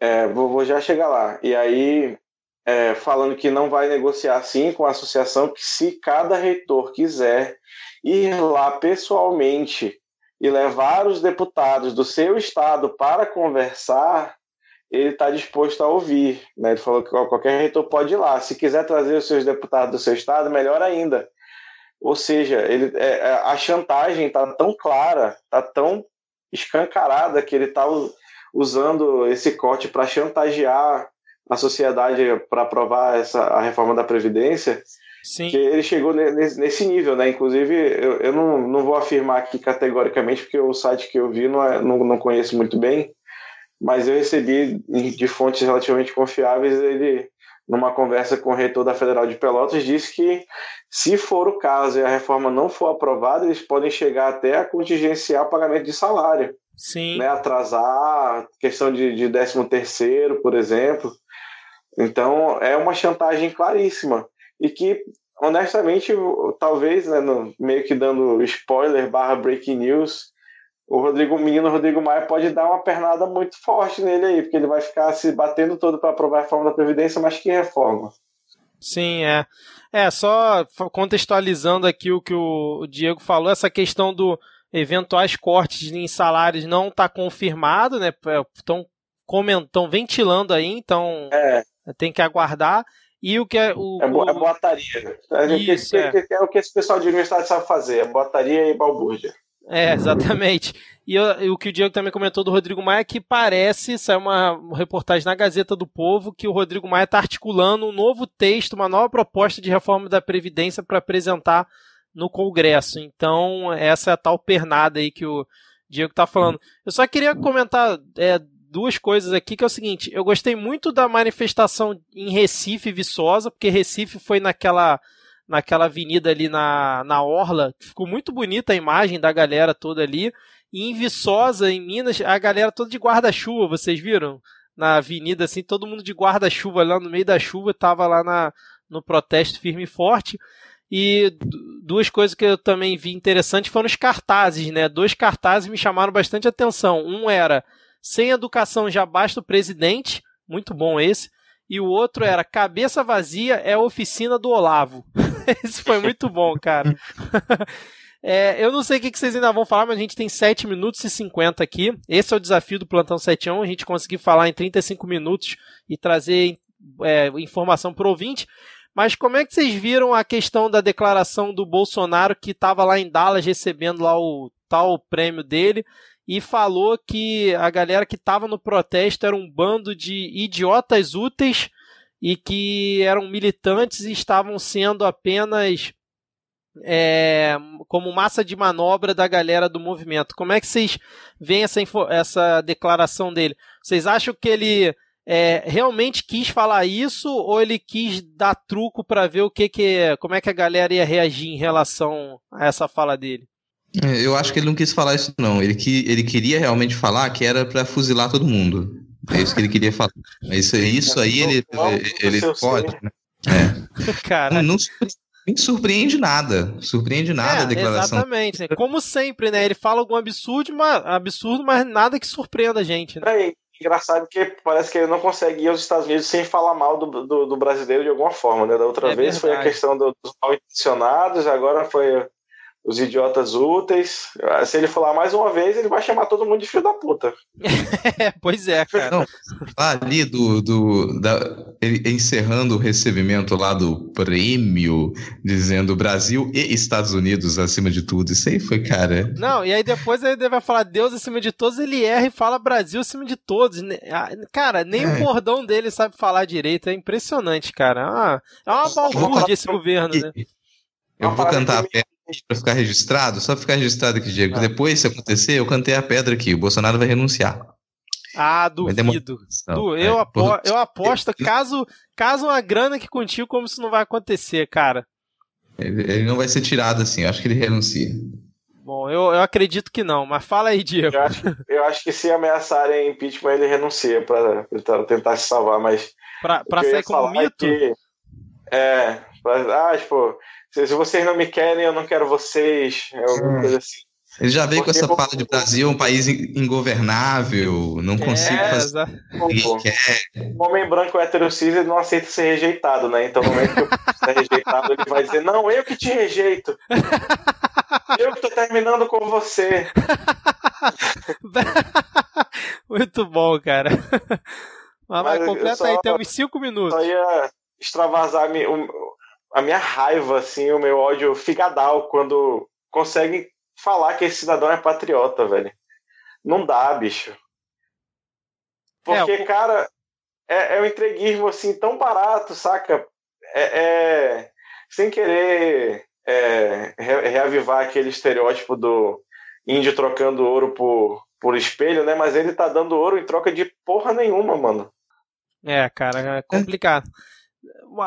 é, vou, vou, já chegar lá. E aí, é, falando que não vai negociar sim com a associação, que se cada reitor quiser ir lá pessoalmente e levar os deputados do seu estado para conversar, ele está disposto a ouvir. Né? Ele falou que qualquer reitor pode ir lá. Se quiser trazer os seus deputados do seu estado, melhor ainda. Ou seja, ele, é, é a chantagem está tão clara, está tão escancarada que ele está usando esse corte para chantagear a sociedade para aprovar essa, a reforma da Previdência, Sim. que ele chegou nesse, nesse nível, né? Inclusive, eu, eu não, não vou afirmar aqui categoricamente, porque o site que eu vi não, é, não, não conheço muito bem, mas eu recebi de fontes relativamente confiáveis ele numa conversa com o reitor da Federal de Pelotas, disse que, se for o caso e a reforma não for aprovada, eles podem chegar até a contingenciar o pagamento de salário. Sim. Né, atrasar, questão de, de 13 terceiro, por exemplo. Então, é uma chantagem claríssima. E que, honestamente, talvez, né, no, meio que dando spoiler barra breaking news, o Rodrigo, o menino Rodrigo Maia pode dar uma pernada muito forte nele aí, porque ele vai ficar se batendo todo para aprovar a reforma da Previdência, mas que reforma? Sim, é. É, só contextualizando aqui o que o Diego falou, essa questão do eventuais cortes em salários não está confirmado, né? Estão comentando, ventilando aí, então é. tem que aguardar. E o que é o. É, bo é boataria. Isso, é. é. é o que esse pessoal de universidade sabe fazer, é boataria e balbúrdia. É, exatamente. E, eu, e, o que o Diego também comentou do Rodrigo Maia, que parece, saiu uma reportagem na Gazeta do Povo, que o Rodrigo Maia está articulando um novo texto, uma nova proposta de reforma da Previdência para apresentar no Congresso. Então, essa é a tal pernada aí que o Diego está falando. Eu só queria comentar é, duas coisas aqui, que é o seguinte, eu gostei muito da manifestação em Recife, Viçosa, porque Recife foi naquela naquela avenida ali na, na Orla, ficou muito bonita a imagem da galera toda ali, e em Viçosa, em Minas, a galera toda de guarda-chuva, vocês viram? Na avenida, assim, todo mundo de guarda-chuva lá no meio da chuva, tava lá na, no protesto firme e forte. E duas coisas que eu também vi interessantes foram os cartazes, né? Dois cartazes me chamaram bastante atenção. Um era sem educação já basta o presidente, muito bom esse. E o outro era cabeça vazia é a oficina do Olavo. esse foi muito bom, cara. É, eu não sei o que vocês ainda vão falar, mas a gente tem 7 minutos e 50 aqui. Esse é o desafio do Plantão 71, a gente conseguir falar em 35 minutos e trazer é, informação para o ouvinte. Mas como é que vocês viram a questão da declaração do Bolsonaro que estava lá em Dallas recebendo lá o tal prêmio dele e falou que a galera que estava no protesto era um bando de idiotas úteis e que eram militantes e estavam sendo apenas é, como massa de manobra da galera do movimento. Como é que vocês veem essa, essa declaração dele? Vocês acham que ele é, realmente quis falar isso ou ele quis dar truco para ver o que que como é que a galera ia reagir em relação a essa fala dele? É, eu acho que ele não quis falar isso não. Ele que ele queria realmente falar que era para fuzilar todo mundo. É isso que ele queria falar. Mas isso aí ele, ele pode, né? É. Cara. Não, não surpreende nada. Surpreende nada é, a declaração. Exatamente. Né? Como sempre, né? Ele fala algum absurdo, mas, absurdo, mas nada que surpreenda a gente. Né? É, engraçado que parece que ele não consegue ir aos Estados Unidos sem falar mal do, do, do brasileiro de alguma forma, né? Da outra é vez verdade. foi a questão dos mal intencionados, agora foi os idiotas úteis. Se ele falar mais uma vez, ele vai chamar todo mundo de filho da puta. é, pois é, cara. Não, ali do. do da, ele, encerrando o recebimento lá do prêmio, dizendo Brasil e Estados Unidos acima de tudo. Isso aí foi, cara. Não, e aí depois ele vai falar Deus acima de todos, ele erra e fala Brasil acima de todos. Ah, cara, nem é. o bordão dele sabe falar direito. É impressionante, cara. Ah, é uma balbúrdia esse governo, né? Eu vou cantar a pedra para ficar registrado, só ficar registrado aqui, Diego. Ah. Depois, se acontecer, eu cantei a pedra aqui. O Bolsonaro vai renunciar. Ah, duvido. Du, eu, é, apo eu aposto, caso, caso uma grana aqui contigo, como isso não vai acontecer, cara. Ele, ele não vai ser tirado assim, eu acho que ele renuncia. Bom, eu, eu acredito que não, mas fala aí, Diego. Eu acho, eu acho que se ameaçarem impeachment, ele renuncia para tentar se salvar, mas. Pra, pra sair como é mito? É, que, é pra, ah, tipo, se, vocês não me querem, eu não quero vocês. É alguma hum. coisa assim. Ele já veio Porque com essa fala de Brasil, um país ingovernável, não consigo é, fazer. Ninguém quer. O homem branco heterocis ele não aceita ser rejeitado, né? Então, no momento que eu ser rejeitado, ele vai dizer: Não, eu que te rejeito. eu que tô terminando com você. Muito bom, cara. Mas, Mas completa aí, tem uns 5 minutos. Só ia extravasar a minha raiva, assim, o meu ódio figadal quando conseguem falar que esse cidadão é patriota, velho. Não dá, bicho. Porque, é, cara, é, é um entreguismo, assim, tão barato, saca? É, é sem querer é, reavivar aquele estereótipo do índio trocando ouro por, por espelho, né? Mas ele tá dando ouro em troca de porra nenhuma, mano. É, cara, é complicado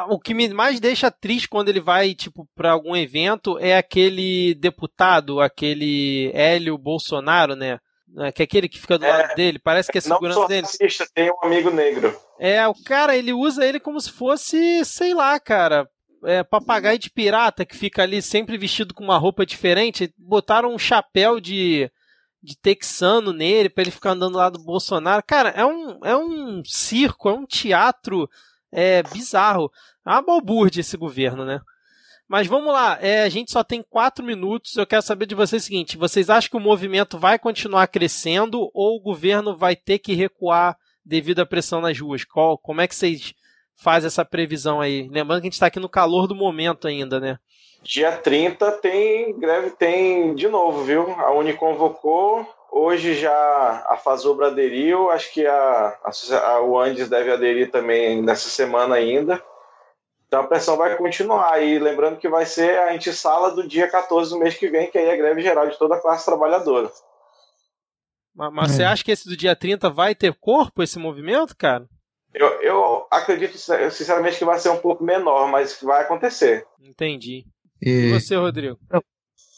o que me mais deixa triste quando ele vai, tipo, para algum evento é aquele deputado, aquele Hélio Bolsonaro, né? É, que é aquele que fica do é, lado dele, parece que é segurança não dele. Racista, tem um amigo negro. É, o cara, ele usa ele como se fosse, sei lá, cara, é, papagaio de pirata que fica ali sempre vestido com uma roupa diferente. Botaram um chapéu de, de texano nele para ele ficar andando lá do Bolsonaro. Cara, é um, é um circo, é um teatro é bizarro. É uma balbúrdia esse governo, né? Mas vamos lá, é, a gente só tem quatro minutos. Eu quero saber de vocês o seguinte: vocês acham que o movimento vai continuar crescendo ou o governo vai ter que recuar devido à pressão nas ruas? Qual, como é que vocês fazem essa previsão aí? Lembrando que a gente está aqui no calor do momento ainda, né? Dia 30 tem greve, tem de novo, viu? A Uni convocou, Hoje já a Fazobra aderiu, acho que a, a, a, o Andes deve aderir também nessa semana ainda. Então a pressão vai continuar. E lembrando que vai ser a antessala do dia 14 do mês que vem, que aí é greve geral de toda a classe trabalhadora. Mas, mas é. você acha que esse do dia 30 vai ter corpo, esse movimento, cara? Eu, eu acredito sinceramente que vai ser um pouco menor, mas vai acontecer. Entendi. E, e você, Rodrigo?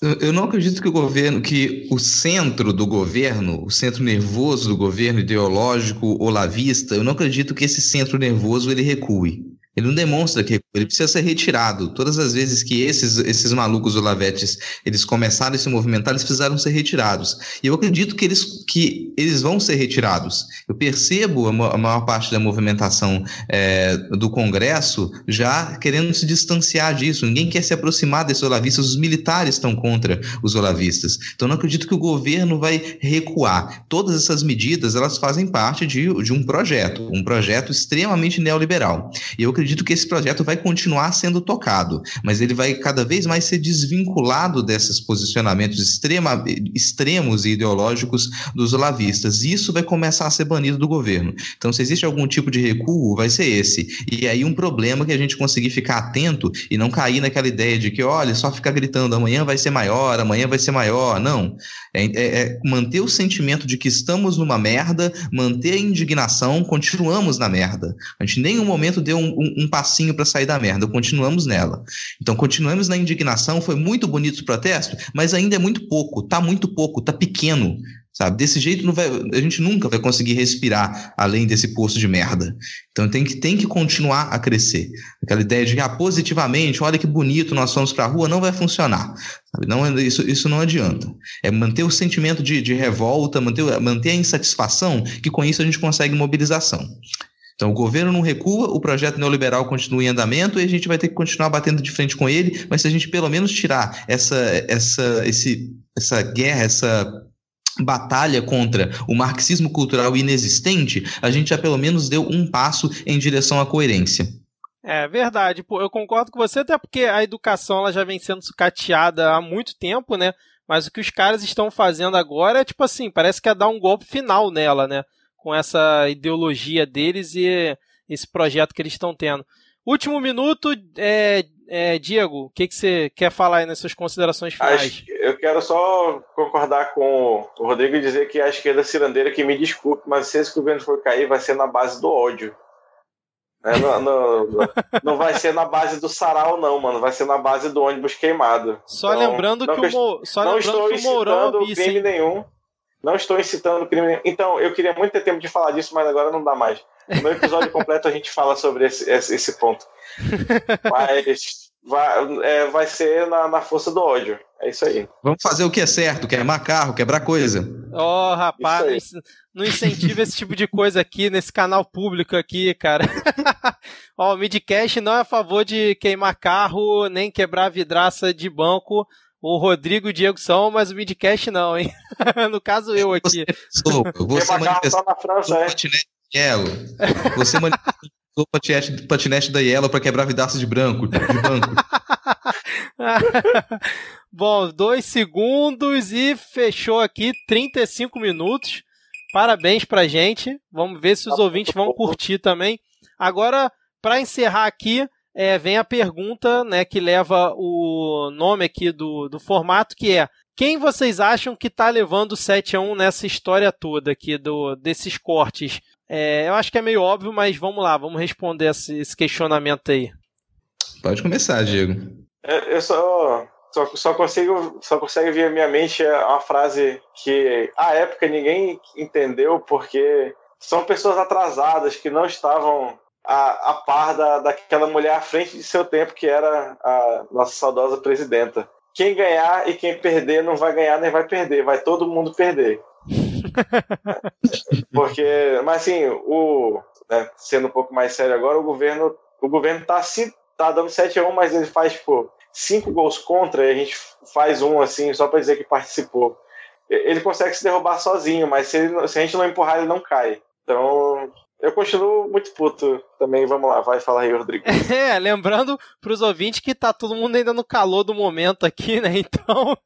Eu não acredito que o governo, que o centro do governo, o centro nervoso do governo ideológico olavista, eu não acredito que esse centro nervoso ele recue. Ele não demonstra que ele precisa ser retirado. Todas as vezes que esses, esses malucos olavetes eles começaram a se movimentar, eles precisaram ser retirados. E eu acredito que eles, que eles vão ser retirados. Eu percebo a, a maior parte da movimentação é, do Congresso já querendo se distanciar disso. Ninguém quer se aproximar desses olavistas. Os militares estão contra os olavistas. Então, não acredito que o governo vai recuar. Todas essas medidas elas fazem parte de, de um projeto, um projeto extremamente neoliberal. E eu acredito acredito que esse projeto vai continuar sendo tocado, mas ele vai cada vez mais ser desvinculado desses posicionamentos extrema, extremos e ideológicos dos olavistas. Isso vai começar a ser banido do governo. Então, se existe algum tipo de recuo, vai ser esse. E aí um problema que a gente conseguir ficar atento e não cair naquela ideia de que, olha, só ficar gritando amanhã vai ser maior, amanhã vai ser maior. Não. É, é, é manter o sentimento de que estamos numa merda, manter a indignação, continuamos na merda. A gente em nenhum momento deu um, um um passinho para sair da merda, continuamos nela. Então continuamos na indignação, foi muito bonito o protesto, mas ainda é muito pouco, tá muito pouco, tá pequeno. sabe? Desse jeito não vai, a gente nunca vai conseguir respirar além desse poço de merda. Então tem que, tem que continuar a crescer. Aquela ideia de, ah, positivamente, olha que bonito, nós fomos para a rua, não vai funcionar. Sabe? Não, isso, isso não adianta. É manter o sentimento de, de revolta, manter, manter a insatisfação, que com isso a gente consegue mobilização. Então, o governo não recua, o projeto neoliberal continua em andamento e a gente vai ter que continuar batendo de frente com ele, mas se a gente pelo menos tirar essa, essa, esse, essa guerra, essa batalha contra o marxismo cultural inexistente, a gente já pelo menos deu um passo em direção à coerência. É verdade, pô, eu concordo com você, até porque a educação ela já vem sendo sucateada há muito tempo, né? Mas o que os caras estão fazendo agora é tipo assim, parece que é dar um golpe final nela, né? Com essa ideologia deles e esse projeto que eles estão tendo. Último minuto, é, é, Diego, o que, que você quer falar aí nas suas considerações finais? Eu quero só concordar com o Rodrigo e dizer que a esquerda cirandeira, que me desculpe, mas se esse governo for cair, vai ser na base do ódio. É, não, não, não, vai ser na base do sarau, não, mano. Vai ser na base do ônibus queimado. Só então, lembrando que, o, só não lembrando que o Mourão incitando crime nenhum. Não estou incitando crime. Então, eu queria muito ter tempo de falar disso, mas agora não dá mais. No episódio completo a gente fala sobre esse, esse, esse ponto. Mas vai, é, vai ser na, na força do ódio. É isso aí. Vamos fazer o que é certo, queimar carro, quebrar coisa. Ó, oh, rapaz, não incentiva esse tipo de coisa aqui nesse canal público aqui, cara. Ó, o Midcast não é a favor de queimar carro, nem quebrar vidraça de banco. O Rodrigo e o Diego são, mas o Midcast não, hein? no caso, eu aqui. Você, você manifestou na França, é? Yellow. Você manipulou o patinete, da Yellow para quebrar vidaço de branco, de banco. Bom, dois segundos e fechou aqui 35 minutos. Parabéns pra gente. Vamos ver se os ouvintes vão curtir também. Agora, para encerrar aqui, é, vem a pergunta né, que leva o nome aqui do, do formato, que é quem vocês acham que está levando o 7 a 1 nessa história toda aqui do, desses cortes? É, eu acho que é meio óbvio, mas vamos lá, vamos responder esse, esse questionamento aí. Pode começar, Diego. É, eu só, só, só, consigo, só consigo vir à minha mente uma frase que à época ninguém entendeu, porque são pessoas atrasadas que não estavam a, a par da, daquela mulher à frente de seu tempo, que era a nossa saudosa presidenta. Quem ganhar e quem perder não vai ganhar nem vai perder, vai todo mundo perder. Porque, mas assim, o, né, sendo um pouco mais sério agora, o governo, o governo tá, tá dando 7 a 1 mas ele faz, tipo, cinco gols contra e a gente faz um assim, só para dizer que participou. Ele consegue se derrubar sozinho, mas se, ele, se a gente não empurrar, ele não cai. Então, eu continuo muito puto também. Vamos lá, vai falar aí, Rodrigo. É, lembrando pros ouvintes que tá todo mundo ainda no calor do momento aqui, né? Então,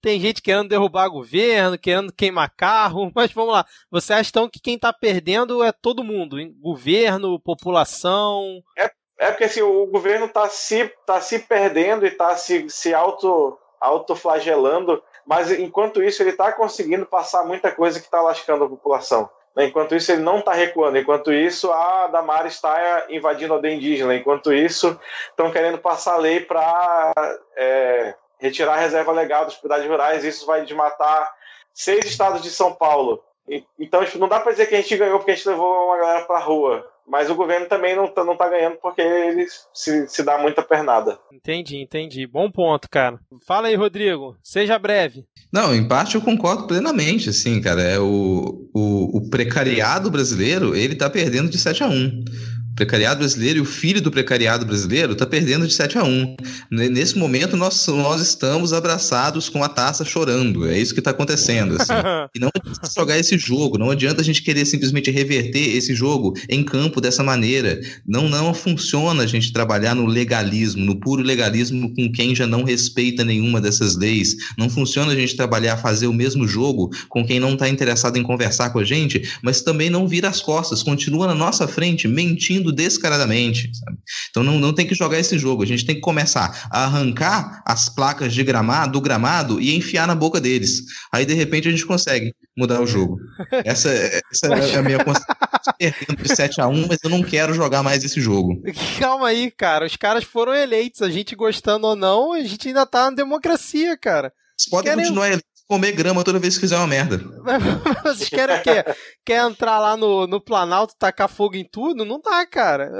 tem gente querendo derrubar governo, querendo queimar carro, mas vamos lá. Você acha então que quem tá perdendo é todo mundo? Hein? Governo, população? É, é porque assim, o governo tá se, tá se perdendo e tá se, se auto, autoflagelando, mas enquanto isso ele tá conseguindo passar muita coisa que tá lascando a população. Né? Enquanto isso, ele não está recuando. Enquanto isso, a Damara está invadindo a aldeia indígena. Enquanto isso, estão querendo passar lei para é, retirar a reserva legal das propriedades rurais. Isso vai desmatar seis estados de São Paulo. Então, tipo, não dá para dizer que a gente ganhou porque a gente levou uma galera para a rua. Mas o governo também não tá, não tá ganhando porque ele se, se dá muita pernada. Entendi, entendi. Bom ponto, cara. Fala aí, Rodrigo. Seja breve. Não, em parte eu concordo plenamente, assim, cara. É o, o, o precariado brasileiro, ele tá perdendo de 7 a 1 precariado brasileiro e o filho do precariado brasileiro está perdendo de 7 a 1. Nesse momento, nós, nós estamos abraçados com a taça chorando. É isso que está acontecendo. Assim. e não adianta jogar esse jogo, não adianta a gente querer simplesmente reverter esse jogo em campo dessa maneira. Não, não funciona a gente trabalhar no legalismo, no puro legalismo com quem já não respeita nenhuma dessas leis. Não funciona a gente trabalhar, fazer o mesmo jogo com quem não está interessado em conversar com a gente, mas também não vira as costas, continua na nossa frente mentindo descaradamente. Sabe? Então não, não tem que jogar esse jogo. A gente tem que começar a arrancar as placas de gramado do gramado e enfiar na boca deles. Aí de repente a gente consegue mudar o jogo. Essa, essa é a minha perdendo de 7 a 1 mas eu não quero jogar mais esse jogo. Calma aí, cara. Os caras foram eleitos. A gente gostando ou não, a gente ainda tá na democracia, cara. Podem querem... continuar eleitos comer grama toda vez que fizer uma merda. Vocês querem o quê? Quer entrar lá no, no Planalto tacar fogo em tudo? Não dá, cara.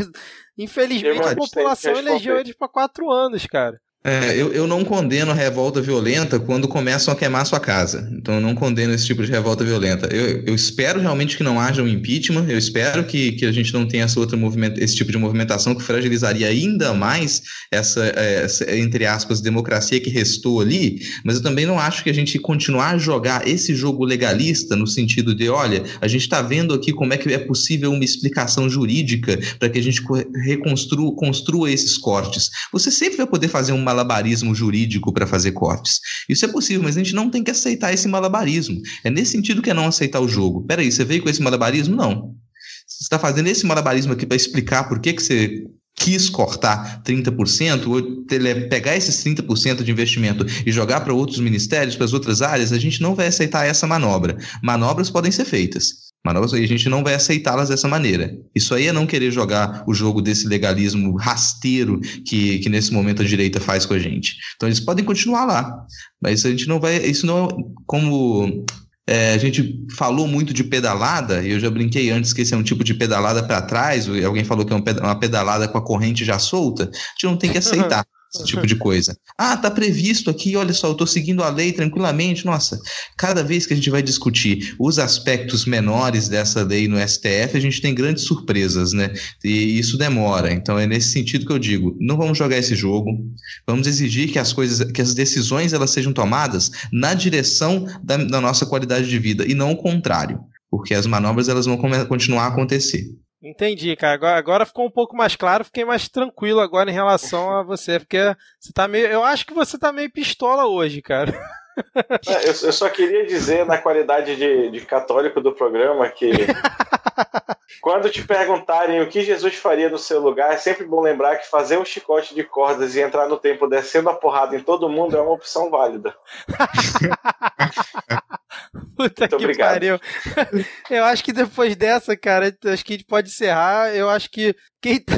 Infelizmente a população elegeu eles para quatro anos, cara. É, eu, eu não condeno a revolta violenta quando começam a queimar sua casa. Então eu não condeno esse tipo de revolta violenta. Eu, eu espero realmente que não haja um impeachment, eu espero que, que a gente não tenha essa outra movimento, esse tipo de movimentação que fragilizaria ainda mais essa, essa, entre aspas, democracia que restou ali, mas eu também não acho que a gente continuar a jogar esse jogo legalista no sentido de, olha, a gente está vendo aqui como é que é possível uma explicação jurídica para que a gente reconstrua construa esses cortes. Você sempre vai poder fazer uma malabarismo jurídico para fazer cortes. Isso é possível, mas a gente não tem que aceitar esse malabarismo. É nesse sentido que é não aceitar o jogo. Peraí, você veio com esse malabarismo? Não. Você está fazendo esse malabarismo aqui para explicar por que, que você quis cortar 30%, ou pegar esses 30% de investimento e jogar para outros ministérios, para as outras áreas, a gente não vai aceitar essa manobra. Manobras podem ser feitas. E a gente não vai aceitá-las dessa maneira. Isso aí é não querer jogar o jogo desse legalismo rasteiro que, que nesse momento a direita faz com a gente. Então eles podem continuar lá, mas a gente não vai. Isso não é como é, a gente falou muito de pedalada, e eu já brinquei antes que esse é um tipo de pedalada para trás, alguém falou que é uma pedalada com a corrente já solta, a gente não tem que aceitar esse tipo de coisa. Ah, tá previsto aqui, olha só, eu tô seguindo a lei tranquilamente. Nossa, cada vez que a gente vai discutir os aspectos menores dessa lei no STF, a gente tem grandes surpresas, né? E isso demora. Então é nesse sentido que eu digo, não vamos jogar esse jogo. Vamos exigir que as coisas, que as decisões elas sejam tomadas na direção da, da nossa qualidade de vida e não o contrário, porque as manobras elas vão continuar a acontecer. Entendi, cara. Agora, agora ficou um pouco mais claro, fiquei mais tranquilo agora em relação a você, porque você tá meio. Eu acho que você tá meio pistola hoje, cara. É, eu, eu, só queria dizer, na qualidade de, de católico do programa, que quando te perguntarem o que Jesus faria no seu lugar, é sempre bom lembrar que fazer um chicote de cordas e entrar no tempo descendo a porrada em todo mundo é uma opção válida. Puta Muito que obrigado. pariu. Eu acho que depois dessa, cara, acho que a gente pode encerrar. Eu acho que quem tá.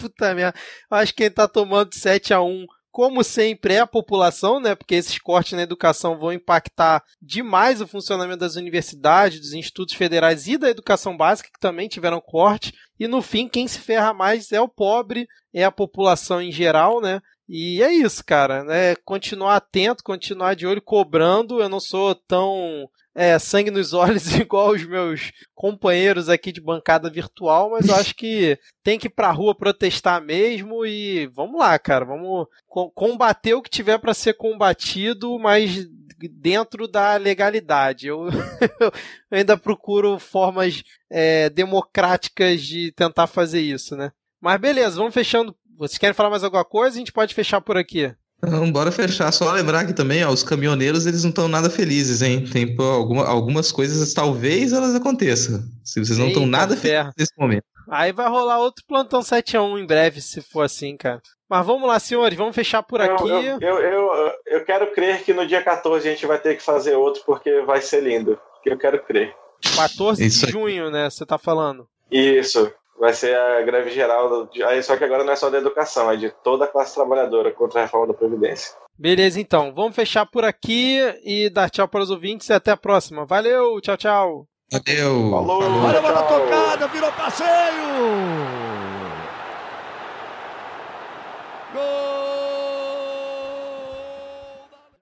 Puta merda. Eu acho que quem tá tomando 7 a 1 como sempre, é a população, né? Porque esses cortes na educação vão impactar demais o funcionamento das universidades, dos institutos federais e da educação básica, que também tiveram corte. E no fim, quem se ferra mais é o pobre, é a população em geral, né? E é isso, cara, né? Continuar atento, continuar de olho, cobrando. Eu não sou tão é, sangue nos olhos igual os meus companheiros aqui de bancada virtual, mas eu acho que tem que ir pra rua protestar mesmo e vamos lá, cara, vamos combater o que tiver para ser combatido, mas dentro da legalidade. Eu, eu ainda procuro formas é, democráticas de tentar fazer isso, né? Mas beleza, vamos fechando vocês querem falar mais alguma coisa? A gente pode fechar por aqui. Não, bora fechar. Só lembrar que também, ó, os caminhoneiros, eles não estão nada felizes, hein? Tem pô, alguma, algumas coisas, talvez elas aconteçam. Se vocês não estão nada felizes nesse momento. Aí vai rolar outro plantão 7x1 em breve, se for assim, cara. Mas vamos lá, senhores, vamos fechar por aqui. Eu, eu, eu, eu, quero crer que no dia 14 a gente vai ter que fazer outro, porque vai ser lindo. Eu quero crer. 14 Isso de junho, né? Você tá falando? Isso vai ser a greve geral. Aí, só que agora não é só da educação, é de toda a classe trabalhadora contra a reforma da Previdência. Beleza, então. Vamos fechar por aqui e dar tchau para os ouvintes e até a próxima. Valeu, tchau, tchau. Valeu. Falou. Olha a bola tocada, virou passeio. Gol!